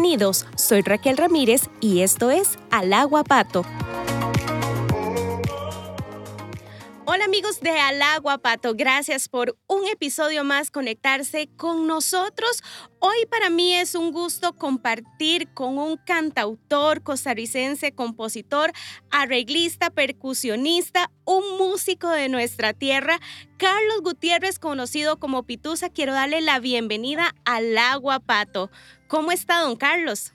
Bienvenidos, soy Raquel Ramírez y esto es Al Agua Pato. Hola amigos de Al Agua Pato, gracias por un episodio más conectarse con nosotros. Hoy para mí es un gusto compartir con un cantautor costarricense, compositor, arreglista, percusionista, un músico de nuestra tierra, Carlos Gutiérrez, conocido como Pitusa. Quiero darle la bienvenida al Agua Pato. ¿Cómo está, don Carlos?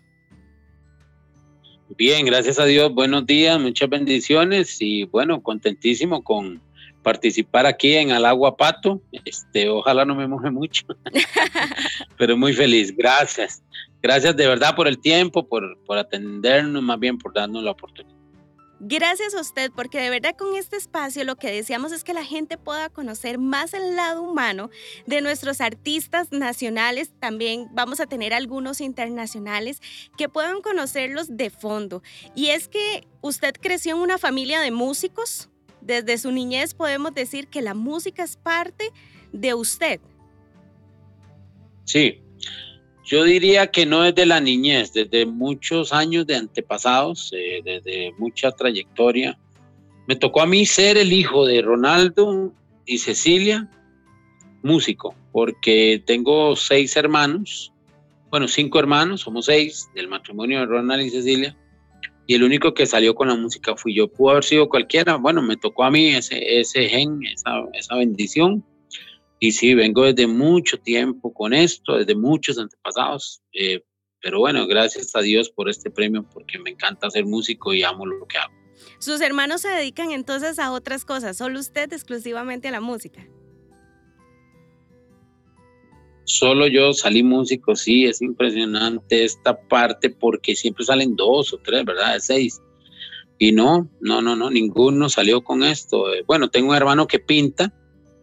Bien, gracias a Dios. Buenos días, muchas bendiciones y bueno, contentísimo con participar aquí en Al Agua Pato. Este, ojalá no me moje mucho, pero muy feliz. Gracias. Gracias de verdad por el tiempo, por, por atendernos, más bien por darnos la oportunidad. Gracias a usted, porque de verdad con este espacio lo que deseamos es que la gente pueda conocer más el lado humano de nuestros artistas nacionales. También vamos a tener algunos internacionales que puedan conocerlos de fondo. Y es que usted creció en una familia de músicos. Desde su niñez podemos decir que la música es parte de usted. Sí, yo diría que no desde la niñez, desde muchos años de antepasados, eh, desde mucha trayectoria. Me tocó a mí ser el hijo de Ronaldo y Cecilia, músico, porque tengo seis hermanos, bueno, cinco hermanos, somos seis del matrimonio de Ronald y Cecilia, y el único que salió con la música fui yo. Pudo haber sido cualquiera, bueno, me tocó a mí ese, ese gen, esa bendición y sí, vengo desde mucho tiempo con esto, desde muchos antepasados. Eh, pero bueno, gracias a Dios por este premio, porque me encanta ser músico y amo lo que hago. ¿Sus hermanos se dedican entonces a otras cosas? ¿Solo usted exclusivamente a la música? Solo yo salí músico, sí, es impresionante esta parte porque siempre salen dos o tres, ¿verdad? Seis. Y no, no, no, no, ninguno salió con esto. Bueno, tengo un hermano que pinta,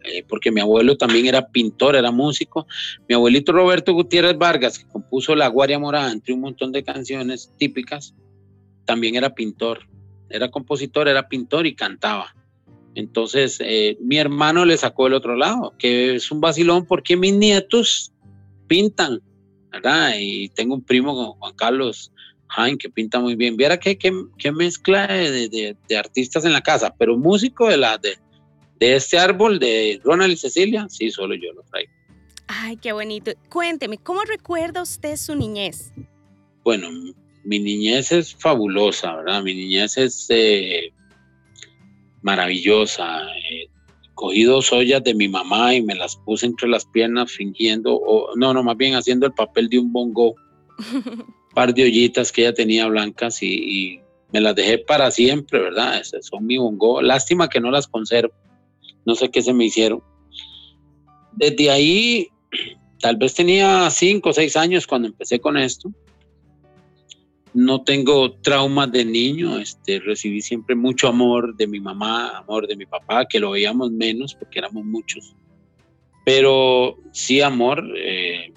eh, porque mi abuelo también era pintor, era músico. Mi abuelito Roberto Gutiérrez Vargas, que compuso La Guardia Morada, entre un montón de canciones típicas, también era pintor. Era compositor, era pintor y cantaba. Entonces, eh, mi hermano le sacó el otro lado, que es un vacilón porque mis nietos pintan, ¿verdad? Y tengo un primo, Juan Carlos Jaime, que pinta muy bien. Viera qué, qué, mezcla de, de, artistas en la casa, pero músico de la, de, de este árbol de Ronald y Cecilia, sí, solo yo lo traigo. Ay, qué bonito. Cuénteme, ¿cómo recuerda usted su niñez? Bueno, mi niñez es fabulosa, ¿verdad? Mi niñez es eh, maravillosa. Eh, cogí dos ollas de mi mamá y me las puse entre las piernas fingiendo, o no, no, más bien haciendo el papel de un bongo. un par de ollitas que ella tenía blancas y, y me las dejé para siempre, ¿verdad? Esas son mi bongo. Lástima que no las conservo no sé qué se me hicieron. Desde ahí, tal vez tenía cinco o seis años cuando empecé con esto. No tengo traumas de niño, este, recibí siempre mucho amor de mi mamá, amor de mi papá, que lo veíamos menos porque éramos muchos. Pero sí amor, eh,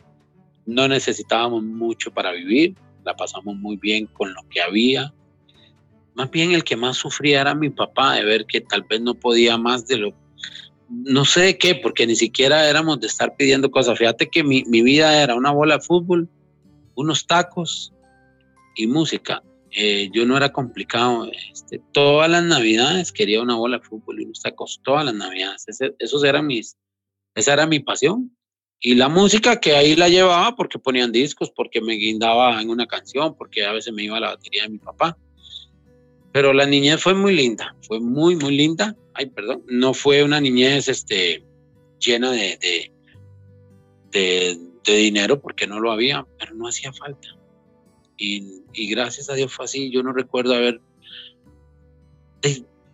no necesitábamos mucho para vivir, la pasamos muy bien con lo que había. Más bien el que más sufría era mi papá, de ver que tal vez no podía más de lo no sé qué, porque ni siquiera éramos de estar pidiendo cosas. Fíjate que mi, vida era una bola de fútbol, unos tacos y música. Eh, yo no era complicado. Este, todas las navidades quería una bola de fútbol y unos tacos, todas las navidades. esos eran mis, esa era mi pasión. Y la música que ahí la llevaba porque ponían discos, porque me guindaba en una canción, porque a veces me iba a la batería de mi papá. Pero la niñez fue muy linda, fue muy, muy linda. Ay, perdón, no fue una niñez este, llena de, de, dinero porque no lo había, pero no hacía falta. Y, gracias a Dios fue así. Yo no recuerdo haber,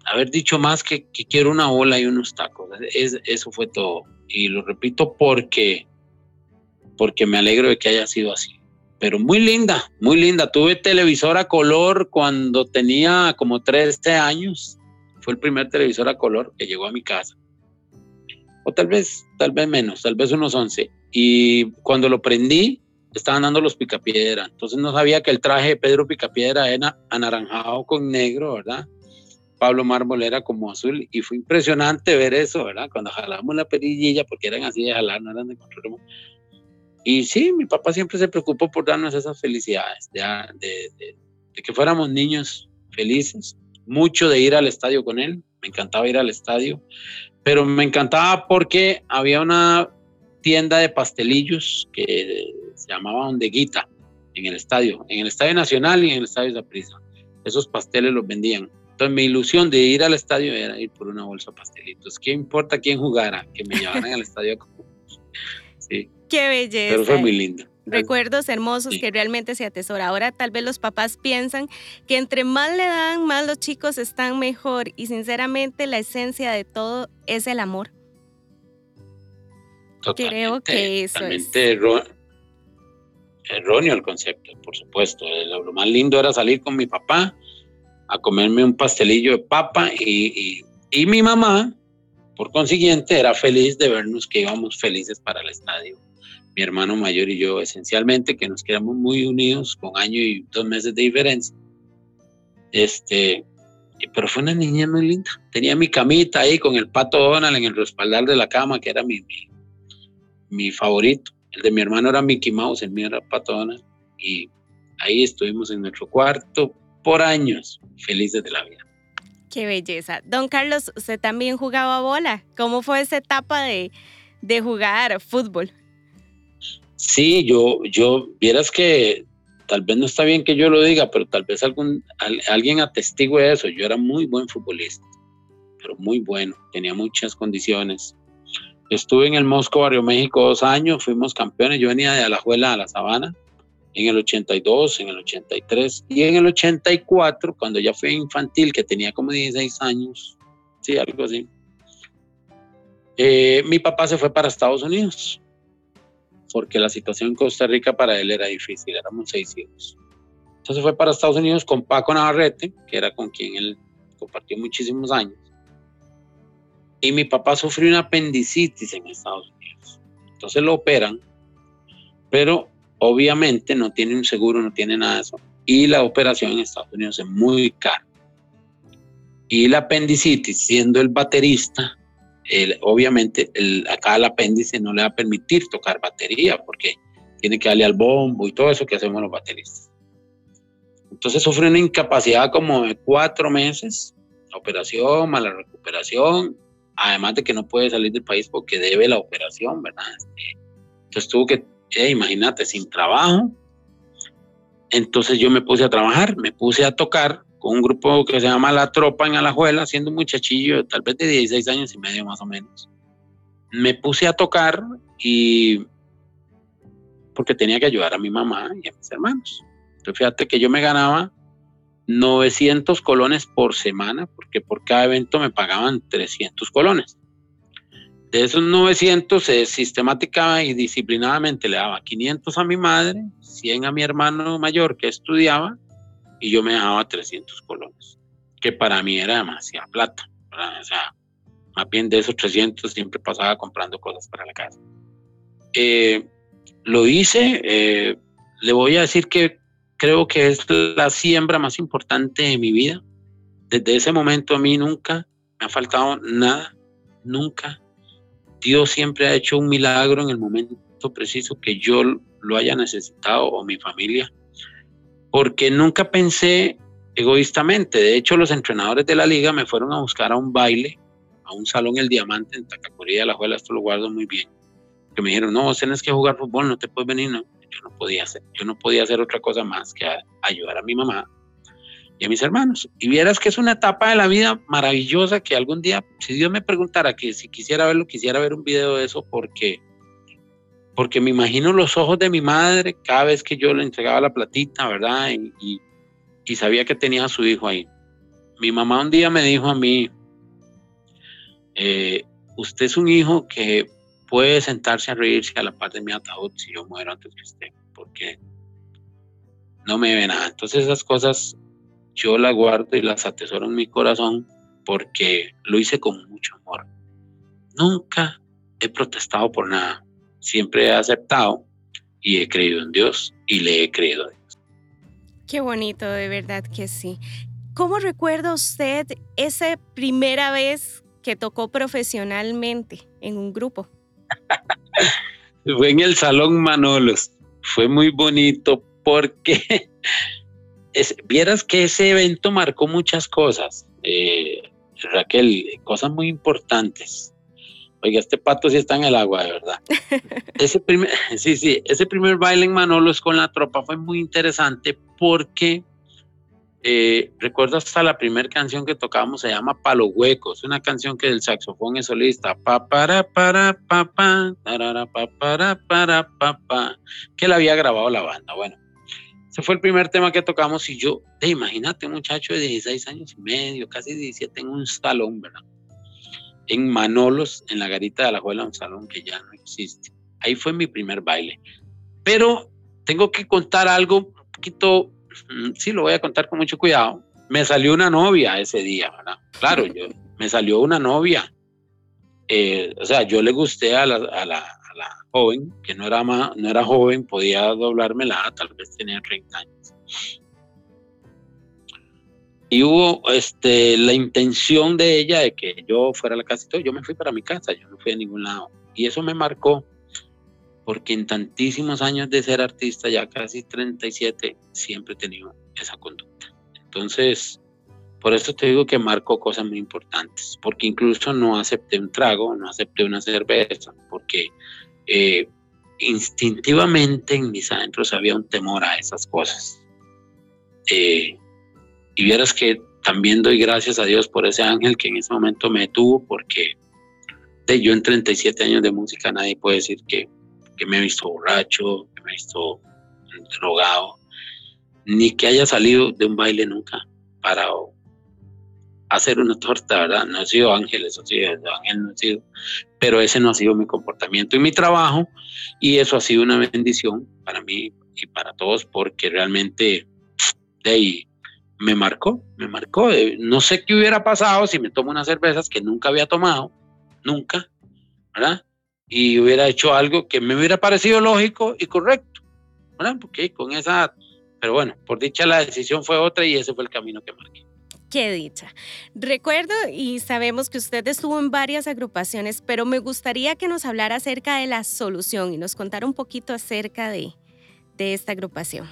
haber dicho más que, que, quiero una ola y unos tacos. eso fue todo. Y lo repito porque, porque me alegro de que haya sido así pero muy linda, muy linda. Tuve televisor a color cuando tenía como 13 años. Fue el primer televisor a color que llegó a mi casa. O tal vez, tal vez menos, tal vez unos 11. Y cuando lo prendí, estaban dando los picapiedra. Entonces no sabía que el traje de Pedro Picapiedra era anaranjado con negro, ¿verdad? Pablo Mármol era como azul y fue impresionante ver eso, ¿verdad? Cuando jalamos la perillilla, porque eran así de jalar, no eran de control y sí, mi papá siempre se preocupó por darnos esas felicidades, de, de que fuéramos niños felices, mucho de ir al estadio con él, me encantaba ir al estadio, pero me encantaba porque había una tienda de pastelillos que se llamaba Ondeguita en el estadio, en el Estadio Nacional y en el Estadio de Prisa. Esos pasteles los vendían. Entonces mi ilusión de ir al estadio era ir por una bolsa de pastelitos. ¿Qué importa quién jugara? Que me llevaran al estadio. Sí. Qué belleza. Pero fue muy lindo. Recuerdos hermosos que realmente se atesora. Ahora tal vez los papás piensan que entre más le dan, más los chicos están mejor. Y sinceramente la esencia de todo es el amor. Creo que eso es. Erróneo el concepto, por supuesto. Lo más lindo era salir con mi papá a comerme un pastelillo de papa y, y mi mamá, por consiguiente, era feliz de vernos que íbamos felices para el estadio mi hermano mayor y yo, esencialmente, que nos quedamos muy unidos con año y dos meses de diferencia. Este, pero fue una niña muy linda. Tenía mi camita ahí con el pato Donald en el respaldar de la cama, que era mi, mi, favorito. El de mi hermano era Mickey Mouse, el mío era pato Donald. Y ahí estuvimos en nuestro cuarto por años, felices de la vida. Qué belleza. Don Carlos, usted también jugaba bola. ¿Cómo fue esa etapa de, de jugar fútbol? Sí, yo, yo, vieras que tal vez no está bien que yo lo diga, pero tal vez algún, alguien atestigue eso. Yo era muy buen futbolista, pero muy bueno, tenía muchas condiciones. Estuve en el Mosco Barrio México dos años, fuimos campeones. Yo venía de Alajuela a la Sabana en el 82, en el 83 y en el 84, cuando ya fui infantil, que tenía como 16 años, sí, algo así. Eh, mi papá se fue para Estados Unidos porque la situación en Costa Rica para él era difícil, éramos seis hijos. Entonces fue para Estados Unidos con Paco Navarrete, que era con quien él compartió muchísimos años. Y mi papá sufrió una apendicitis en Estados Unidos. Entonces lo operan, pero obviamente no tiene un seguro, no tiene nada de eso. Y la operación en Estados Unidos es muy cara. Y la apendicitis, siendo el baterista, obviamente el, acá el apéndice no le va a permitir tocar batería porque tiene que darle al bombo y todo eso que hacemos los bateristas. Entonces sufre una incapacidad como de cuatro meses, operación, mala recuperación, además de que no puede salir del país porque debe la operación, ¿verdad? Este, entonces tuvo que, eh, imagínate, sin trabajo. Entonces yo me puse a trabajar, me puse a tocar con un grupo que se llama La Tropa en Alajuela, siendo un muchachillo, tal vez de 16 años y medio más o menos. Me puse a tocar y porque tenía que ayudar a mi mamá y a mis hermanos. Entonces fíjate que yo me ganaba 900 colones por semana, porque por cada evento me pagaban 300 colones. De esos 900, eh, sistemática y disciplinadamente le daba 500 a mi madre, 100 a mi hermano mayor que estudiaba y yo me dejaba 300 colones, que para mí era demasiada plata. O sea, más bien de esos 300 siempre pasaba comprando cosas para la casa. Eh, lo hice, eh, le voy a decir que creo que es la siembra más importante de mi vida. Desde ese momento a mí nunca me ha faltado nada, nunca. Dios siempre ha hecho un milagro en el momento preciso que yo lo haya necesitado o mi familia porque nunca pensé egoístamente. De hecho, los entrenadores de la liga me fueron a buscar a un baile, a un salón El Diamante en Tacacurí de la Juela, esto lo guardo muy bien. Que me dijeron, no, vos tenés que jugar fútbol, no te puedes venir. No, yo no podía hacer, yo no podía hacer otra cosa más que ayudar a mi mamá y a mis hermanos. Y vieras que es una etapa de la vida maravillosa que algún día, si Dios me preguntara que si quisiera verlo, quisiera ver un video de eso porque porque me imagino los ojos de mi madre cada vez que yo le entregaba la platita, ¿verdad? Y, sabía que tenía a su hijo ahí. Mi mamá un día me dijo a mí, eh, usted es un hijo que puede sentarse a reírse a la par de mi ataúd si yo muero antes que usted, porque no me ve nada. Entonces esas cosas yo las guardo y las atesoro en mi corazón porque lo hice con mucho amor. Nunca he protestado por nada siempre he aceptado y he creído en Dios y le he creído a Dios. Qué bonito, de verdad que sí. ¿Cómo recuerda usted esa primera vez que tocó profesionalmente en un grupo? Fue en el Salón Manolos. Fue muy bonito porque vieras que ese evento marcó muchas cosas. Eh, Raquel, cosas muy importantes. Oiga, este pato sí está en el agua, de verdad. Ese primer, sí, sí, ese primer baile en Manolos con la tropa fue muy interesante porque eh, recuerdo hasta la primera canción que tocábamos se llama Palo Huecos, una canción que el saxofón es solista, pa para para pa pa, pa para para pa pa, que la había grabado la banda. Bueno, ese fue el primer tema que tocamos y yo, de imagínate un muchacho de 16 años y medio, casi 17 en un salón, ¿verdad? En Manolos, en la garita de la Juela, un salón que ya no existe. Ahí fue mi primer baile. Pero tengo que contar algo un poquito Mm, sí, lo voy a contar con mucho cuidado. Me salió una novia ese día, ¿verdad? Claro, yo, me salió una novia. Eh, o sea, yo le gusté a la, a la, a la joven, que no era, no era joven, podía doblarme la, tal vez tenía 30 años. Y hubo este, la intención de ella de que yo fuera a la casa y todo. Yo me fui para mi casa, yo no fui a ningún lado. Y eso me marcó porque en tantísimos años de ser artista, ya casi 37, siempre he tenido esa conducta. Entonces, por eso te digo que marco cosas muy importantes, porque incluso no acepté un trago, no acepté una cerveza, porque eh, instintivamente en mis adentros había un temor a esas cosas. Eh, y vieras que también doy gracias a Dios por ese ángel que en ese momento me tuvo, porque yo en 37 años de música nadie puede decir que que me he visto borracho, que me he visto drogado, ni que haya salido de un baile nunca para hacer una torta, ¿verdad? No he sido ángel, eso sí, ángel no he sido, pero ese no ha sido mi comportamiento y mi trabajo, y eso ha sido una bendición para mí y para todos, porque realmente de ahí me marcó, me marcó. Eh, no sé qué hubiera pasado si me tomo unas cervezas que nunca había tomado, nunca, ¿verdad? y hubiera hecho algo que me hubiera parecido lógico y correcto, ¿verdad? Porque con esa, pero bueno, por dicha la decisión fue otra y ese fue el camino que marqué. Qué dicha. Recuerdo y sabemos que usted estuvo en varias agrupaciones, pero me gustaría que nos hablara acerca de la solución y nos contara un poquito acerca de, de esta agrupación.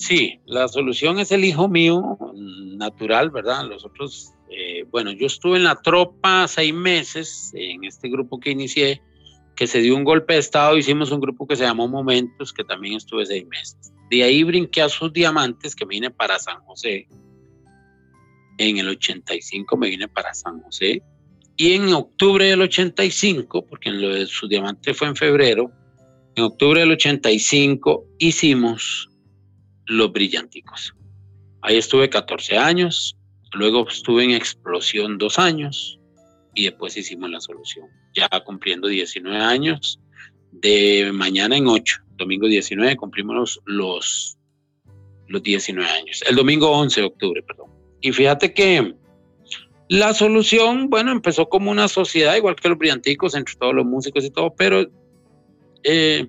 Sí, la solución es el hijo mío natural, ¿verdad? Los otros eh, bueno, yo estuve en la tropa seis meses, en este grupo que inicié, que se dio un golpe de estado, hicimos un grupo que se llamó Momentos, que también estuve seis meses. De ahí brinqué a sus diamantes, que me vine para San José. En el 85 me vine para San José. Y en octubre del 85, porque en lo de sus diamantes fue en febrero, en octubre del 85 hicimos Los Brillanticos. Ahí estuve 14 años, Luego estuve en explosión dos años y después hicimos la solución. Ya cumpliendo 19 años, de mañana en 8, domingo 19, cumplimos los, los, 19 años. El domingo 11 de octubre, perdón. Y fíjate que la solución, bueno, empezó como una sociedad, igual que los brillanticos, entre todos los músicos y todo, pero eh,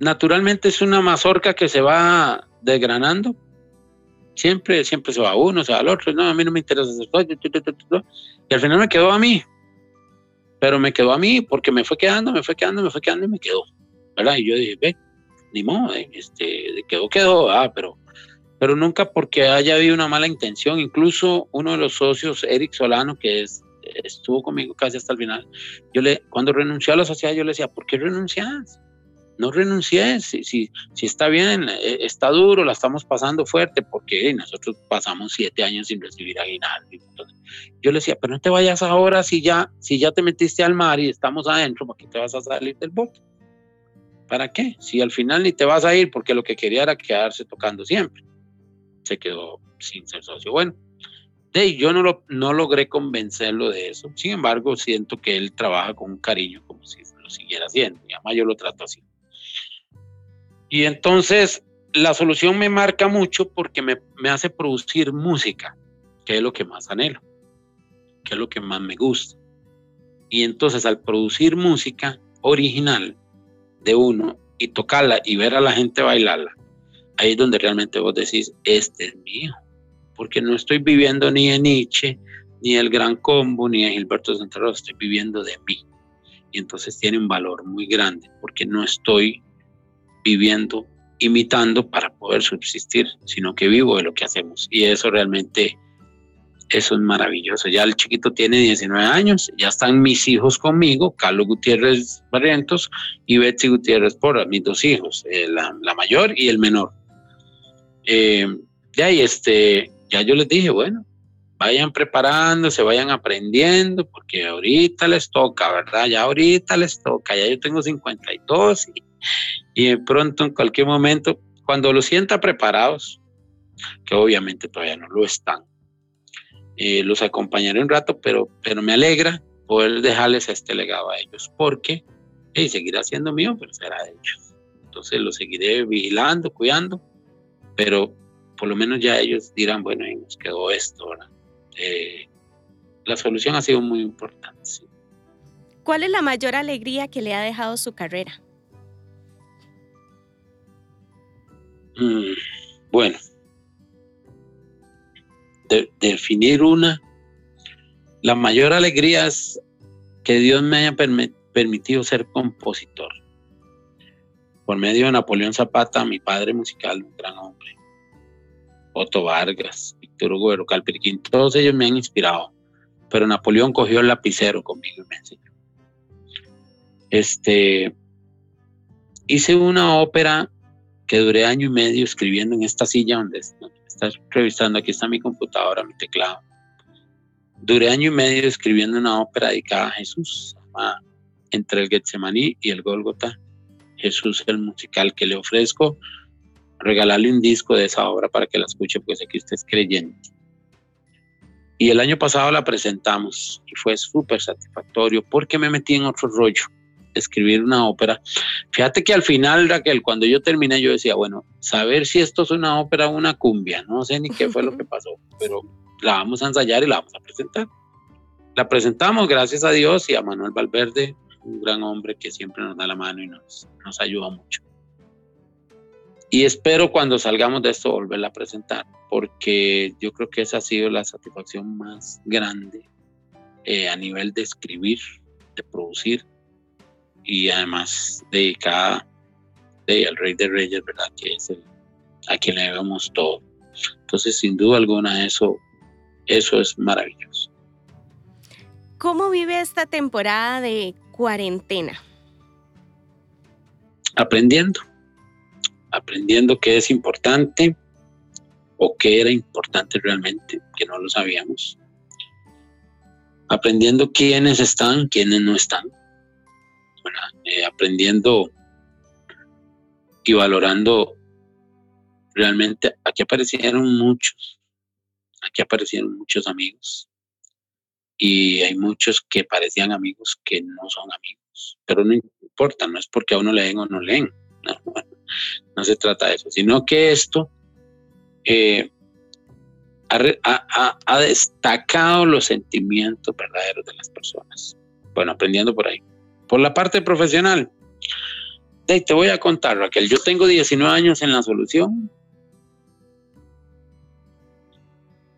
naturalmente es una mazorca que se va desgranando Siempre, siempre se va uno, se va al otro. No, a mí no me interesa. Y al final me quedó a mí. Pero me quedó a mí porque me fue quedando, me fue quedando, me fue quedando y me quedó. ¿Verdad? Y yo dije, ve, ni modo, eh, este, quedó, quedó, ah, pero, pero nunca porque haya habido una mala intención. Incluso uno de los socios, Eric Solano, que es, estuvo conmigo casi hasta el final, yo le, cuando renunció a la sociedad, yo le decía, ¿por qué renuncias? No renuncié, si, si, si, está bien, eh, está duro, la estamos pasando fuerte, porque nosotros pasamos siete años sin recibir aguinaldo. yo le decía, pero no te vayas ahora si ya, si ya te metiste al mar y estamos adentro, ¿para qué te vas a salir del bote? ¿Para qué? Si al final ni te vas a ir, porque lo que quería era quedarse tocando siempre. Se quedó sin ser socio. Bueno, de yo no, lo, no logré convencerlo de eso. Sin embargo, siento que él trabaja con un cariño como si lo siguiera haciendo. Y además yo lo trato así. Y entonces la solución me marca mucho porque me, hace producir música, que es lo que más anhelo, que es lo que más me gusta. Y entonces al producir música original de uno y tocarla y ver a la gente bailarla, ahí es donde realmente vos decís, este es mío, porque no estoy viviendo ni de Nietzsche, ni el Gran Combo, ni de Gilberto Santa estoy viviendo de mí. y entonces tiene un valor muy grande porque no estoy viviendo, imitando para poder subsistir, sino que vivo de lo que hacemos y eso realmente eso es maravilloso. Ya el chiquito tiene 19 años, ya están mis hijos conmigo, Carlos Gutiérrez Barrientos y Betsy Gutiérrez Porra, mis dos hijos, eh, la, mayor y el menor. Eh, ya, y este, ya yo les dije, bueno, vayan preparándose, vayan aprendiendo, porque ahorita les toca, ¿verdad? Ya ahorita les toca, ya yo tengo 52 y, y de pronto en cualquier momento, cuando lo sienta preparados, que obviamente todavía no lo están, eh, los acompañaré un rato, pero, pero me alegra poder dejarles este legado a ellos, porque y seguirá siendo mío, pero será de ellos. Entonces lo seguiré vigilando, cuidando, pero por lo menos ya ellos dirán, bueno, ahí nos quedó esto, ¿verdad? Eh, la solución ha sido muy importante. ¿Cuál es la mayor alegría que le ha dejado su carrera? Mm, bueno, de, definir una, la mayor alegría es que Dios me haya permitido ser compositor. Por medio de Napoleón Zapata, mi padre musical, un gran hombre. Otto Vargas, Víctor Hugo de Calperiquín, todos ellos me han inspirado. Pero Napoleón cogió el lapicero conmigo y me enseñó. Este, hice una ópera que duré año y medio escribiendo en esta silla donde, estás revisando, aquí está mi computadora, mi teclado. Duré año y medio escribiendo una ópera dedicada a Jesús, Entre el Getsemaní y el Gólgota. Jesús, el musical que le ofrezco, regalarle un disco de esa obra para que la escuche, porque sé que usted es creyente. Y el año pasado la presentamos y fue súper satisfactorio porque me metí en otro rollo escribir una ópera. Fíjate que al final, Raquel, cuando yo terminé, yo decía, bueno, saber si esto es una ópera o una cumbia, no sé ni qué fue lo que pasó, pero la vamos a ensayar y la vamos a presentar. La presentamos, gracias a Dios y a Manuel Valverde, un gran hombre que siempre nos da la mano y nos, nos ayuda mucho. Y espero cuando salgamos de esto volverla a presentar, porque yo creo que esa ha sido la satisfacción más grande eh, a nivel de escribir, de producir y además dedicada de, al Rey de Reyes, ¿verdad? Que es el, a quien le debemos todo. Entonces, sin duda alguna, eso, eso es maravilloso. ¿Cómo vive esta temporada de cuarentena? Aprendiendo, aprendiendo qué es importante o qué era importante realmente, que no lo sabíamos. Aprendiendo quiénes están, quiénes no están eh, aprendiendo y valorando realmente. Aquí aparecieron muchos, aquí aparecieron muchos amigos y hay muchos que parecían amigos que no son amigos, pero no importa, no es porque a uno leen o no leen, no, se trata de eso, sino que esto eh, ha, destacado los sentimientos verdaderos de las personas. Bueno, aprendiendo por ahí. Por la parte profesional, te voy a contar, Raquel, yo tengo 19 años en la solución.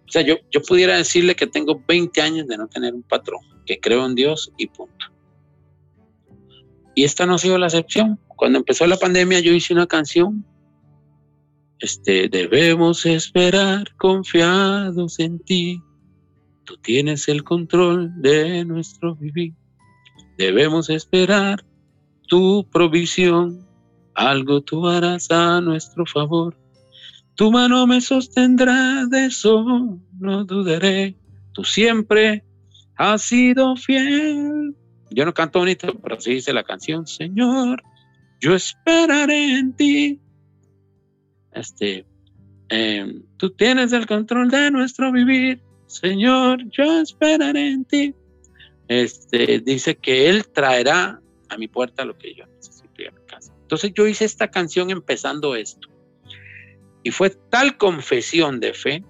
O sea, yo, yo pudiera decirle que tengo 20 años de no tener un patrón, que creo en Dios y punto. Y esta no ha sido la excepción. Cuando empezó la pandemia yo hice una canción. Este, debemos esperar confiados en ti. Tú tienes el control de nuestro vivir. Debemos esperar tu provisión, algo tú harás a nuestro favor. Tu mano me sostendrá, de eso no dudaré. Tú siempre has sido fiel. Yo no canto bonito, pero así dice la canción. Señor, yo esperaré en ti. Este, em, tú tienes el control de nuestro vivir. Señor, yo esperaré en ti este, dice que Él traerá a mi puerta lo que yo necesito y a mi casa. Entonces yo hice esta canción empezando esto. Y fue tal confesión de fe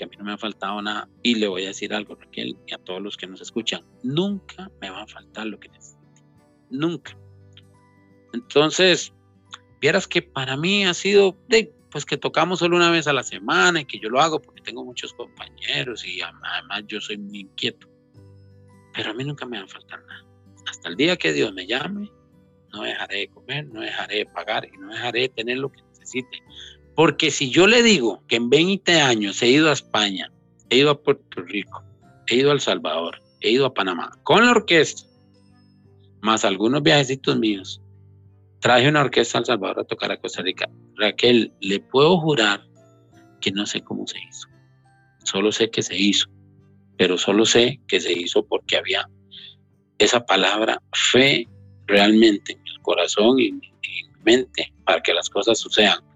que a mí no me ha faltado nada. Y le voy a decir algo, Raquel, y a todos los que nos escuchan, nunca me va a faltar lo que necesite. Nunca. Entonces, vieras que para mí ha sido, de, pues que tocamos solo una vez a la semana y que yo lo hago porque tengo muchos compañeros y además yo soy muy inquieto pero a mí nunca me va a faltar nada. hasta el día que Dios me llame, no dejaré de comer, no dejaré de pagar y no dejaré de tener lo que necesite. Porque si yo le digo que en 20 años he ido a España, he ido a Puerto Rico, he ido a El Salvador, he ido a Panamá con la orquesta, más algunos viajecitos míos, traje una orquesta a Salvador a tocar a Costa Rica. Raquel, le puedo jurar que no sé cómo se hizo. Solo sé que se hizo, pero solo sé que se hizo porque había esa palabra fe realmente en el corazón y en mi mente para que las cosas sucedan.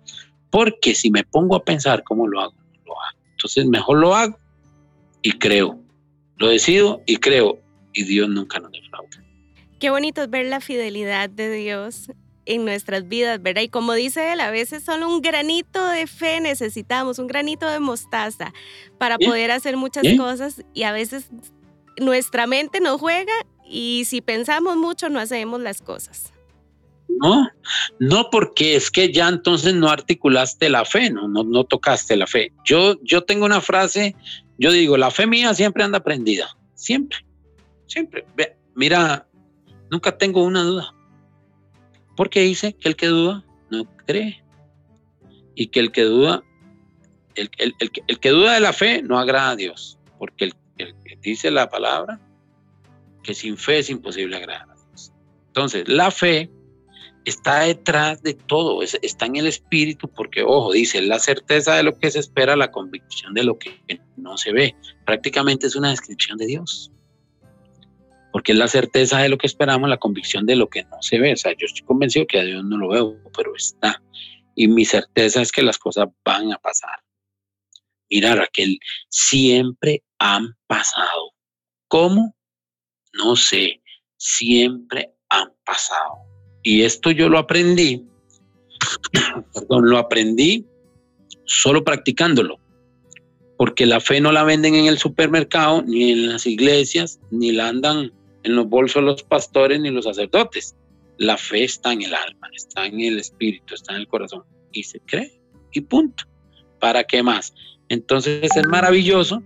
Porque si me pongo a pensar cómo lo hago, lo hago. Entonces mejor lo hago y creo. Lo decido y creo. Y Dios nunca nos defrauda. Qué bonito es ver la fidelidad de Dios en nuestras vidas, ¿verdad? Y como dice él, a veces solo un granito de fe necesitamos, un granito de mostaza para poder hacer muchas cosas y a veces nuestra mente nos juega y si pensamos mucho no hacemos las cosas. No, no porque es que ya entonces no articulaste la fe, no, no, no tocaste la fe. Yo, yo tengo una frase, yo digo, la fe mía siempre anda prendida, siempre, siempre. mira, nunca tengo una duda. Porque dice que el que duda no cree. Y que el que duda, el, que duda de la fe no agrada a Dios. Porque el, que dice la palabra que sin fe es imposible agradar a Dios. Entonces, la fe está detrás de todo, está en el espíritu, porque, ojo, dice, la certeza de lo que se espera, la convicción de lo que no se ve. Prácticamente es una descripción de Dios porque es la certeza de lo que esperamos, la convicción de lo que no se ve. O sea, yo estoy convencido que a Dios no lo veo, pero está. Y mi certeza es que las cosas van a pasar. Mira, Raquel, siempre han pasado. ¿Cómo? No sé, siempre han pasado. Y esto yo lo aprendí, lo aprendí solo practicándolo porque la fe no la venden en el supermercado, ni en las iglesias, ni la andan en los bolsos los pastores ni los sacerdotes. La fe está en el alma, está en el espíritu, está en el corazón y se cree y punto. ¿Para qué más? Entonces es maravilloso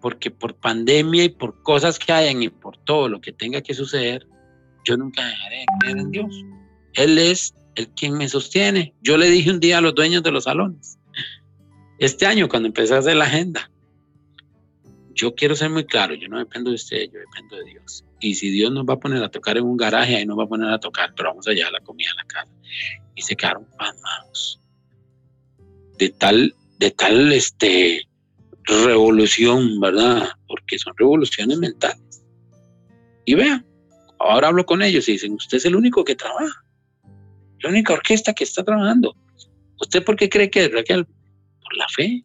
porque por pandemia y por cosas que hayan y por todo lo que tenga que suceder, yo nunca dejaré de creer en Dios. Él es el quien me sostiene. Yo le dije un día a los dueños de los salones, este año cuando empecé a hacer la agenda, yo quiero ser muy claro, yo no dependo de usted, yo dependo de Dios. Y si Dios nos va a poner a tocar en un garaje, ahí nos va a poner a tocar, pero vamos allá a la comida en la casa. Y se quedaron pasmados. De tal, de tal este, revolución, ¿verdad? Porque son revoluciones mentales. Y vean, ahora hablo con ellos y dicen, usted es el único que trabaja. La única orquesta que está trabajando. ¿Usted por qué cree que Raquel? Por la fe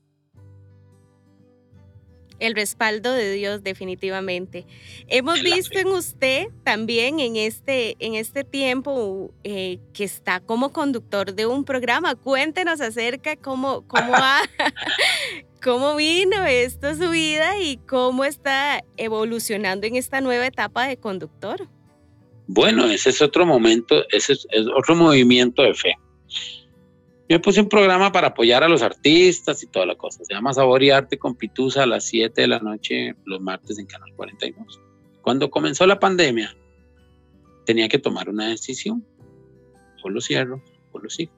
el respaldo de Dios definitivamente. Hemos visto en usted también en este, en este tiempo eh, que está como conductor de un programa. Cuéntenos acerca cómo, cómo, cómo vino esto su vida y cómo está evolucionando en esta nueva etapa de conductor. Bueno, ese es otro momento, ese es otro movimiento de fe. Yo puse un programa para apoyar a los artistas y toda la cosa. Se llama Sabor y Arte con Pitusa a las 7 de la noche los martes en Canal 42. Cuando comenzó la pandemia, tenía que tomar una decisión. O lo cierro o lo sigo.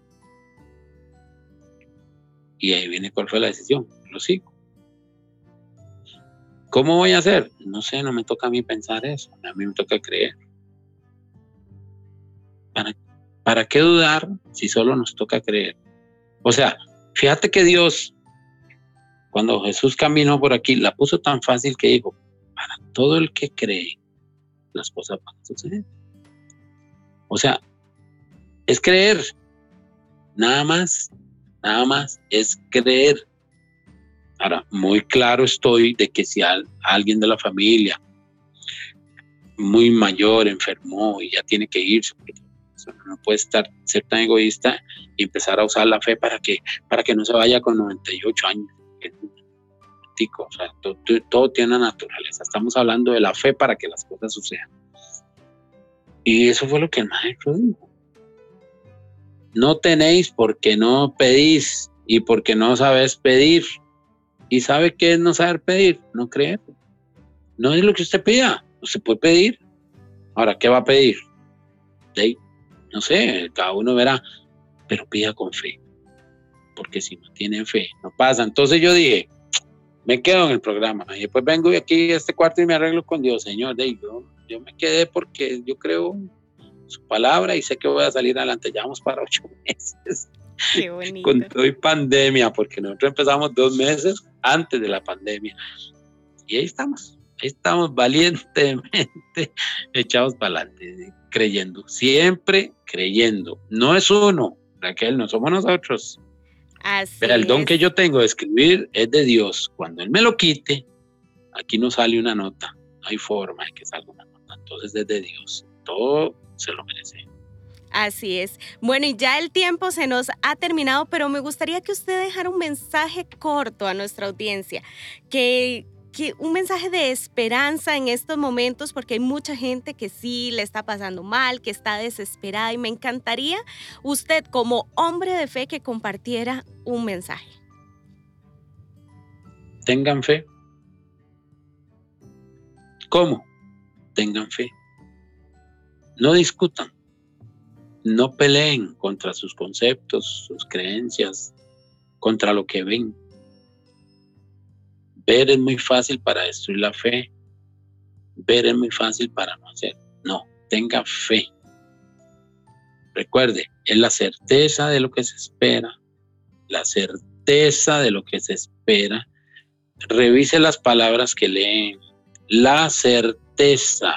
Y ahí viene cuál fue la decisión. Lo sigo. ¿Cómo voy a hacer? No sé, no me toca a mí pensar eso. A mí me toca creer. ¿Para ¿Para qué dudar si solo nos toca creer? O sea, fíjate que Dios, cuando Jesús caminó por aquí, la puso tan fácil que dijo, para todo el que cree, las cosas van a suceder. O sea, es creer, nada más, nada más, es creer. Ahora, muy claro estoy de que si alguien de la familia muy mayor enfermó y ya tiene que irse, no puede estar, ser tan egoísta y empezar a usar la fe para que, para que no se vaya con 98 años. Todo, tiene una naturaleza. Estamos hablando de la fe para que las cosas sucedan. Y eso fue lo que el maestro dijo. No tenéis porque no pedís y porque no sabes pedir. ¿Y sabe qué es no saber pedir? No creer. No es lo que usted pida. Usted puede pedir, Ahora, ¿qué va a pedir? No sé, cada uno verá, pero pida con fe, porque si no tienen fe, no pasa. Entonces yo dije, me quedo en el programa y después vengo aquí a este cuarto y me arreglo con Dios, Señor, yo, yo me quedé porque yo creo su palabra y sé que voy a salir adelante, ya vamos para ocho meses. Qué bonito. Con todo y pandemia, porque nosotros empezamos dos meses antes de la pandemia. Y ahí estamos, estamos valientemente echados para adelante, creyendo, siempre creyendo. No es uno, Raquel, no somos nosotros. Pero el don que yo tengo de escribir es de Dios. Cuando Él me lo quite, aquí no sale una nota. No hay forma de que salga una nota. Entonces es de Dios. Todo se lo merece. Así es. Bueno, y ya el tiempo se nos ha terminado, pero me gustaría que usted dejara un mensaje corto a nuestra audiencia, que, que un mensaje de esperanza en estos momentos, porque hay mucha gente que sí le está pasando mal, que está desesperada, y me encantaría usted como hombre de fe que compartiera un mensaje. Tengan fe. ¿Cómo? Tengan fe. No discutan no peleen contra sus conceptos, sus creencias, contra lo que ven. Ver es muy fácil para destruir la fe. Ver es muy fácil para no hacer. No, tenga fe. Recuerde, es la certeza de lo que se espera, la certeza de lo que se espera. Revise las palabras que leen. La certeza,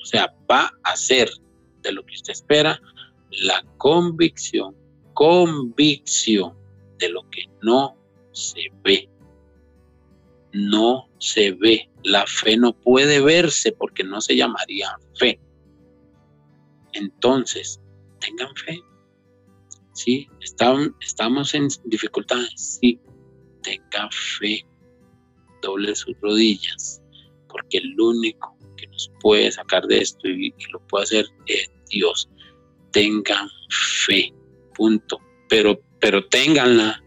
o sea, va a ser de lo que usted espera, la convicción, convicción de lo que no se ve. No se ve. La fe no puede verse porque no se llamaría fe. Entonces, tengan fe. Sí, estamos en dificultades. Sí, tengan fe. Doble sus rodillas. Porque el único que nos puede sacar de esto y, lo puede hacer es Dios tengan fe, punto. Pero, pero ténganla,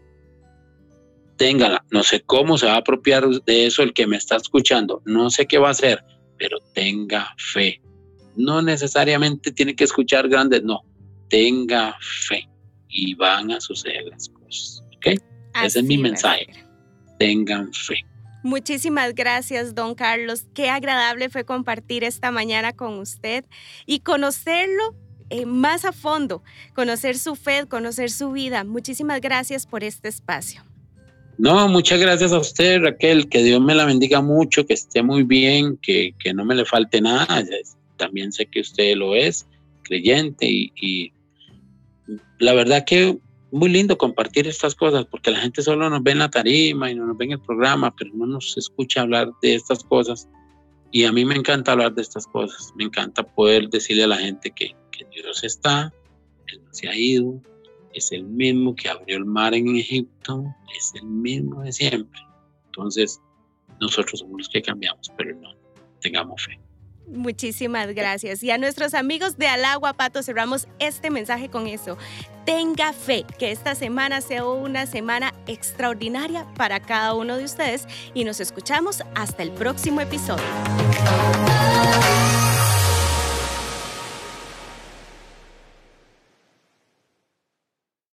ténganla. No sé cómo se va a apropiar de eso el que me está escuchando, no sé qué va a hacer, pero tenga fe. No necesariamente tiene que escuchar grandes, no, tenga fe y van a suceder las cosas. ¿Ok? Ese es mi mensaje. Tengan fe. Muchísimas gracias, don Carlos. Qué agradable fue compartir esta mañana con usted y conocerlo eh, más a fondo, conocer su fe, conocer su vida. Muchísimas gracias por este espacio. No, muchas gracias a usted, Raquel. Que Dios me la bendiga mucho, que esté muy bien, que, no me le falte nada. También sé que usted lo es, creyente, y, la verdad que muy lindo compartir estas cosas, porque la gente solo nos ve en la tarima y no nos ve en el programa, pero no nos escucha hablar de estas cosas. Y a mí me encanta hablar de estas cosas, me encanta poder decirle a la gente que, Dios está, Él no se ha ido, es el mismo que abrió el mar en Egipto, es el mismo de siempre. Entonces, nosotros somos los que cambiamos, pero no, tengamos fe. Muchísimas gracias. Y a nuestros amigos de Alagua Pato cerramos este mensaje con eso. Tenga fe, que esta semana sea una semana extraordinaria para cada uno de ustedes y nos escuchamos hasta el próximo episodio.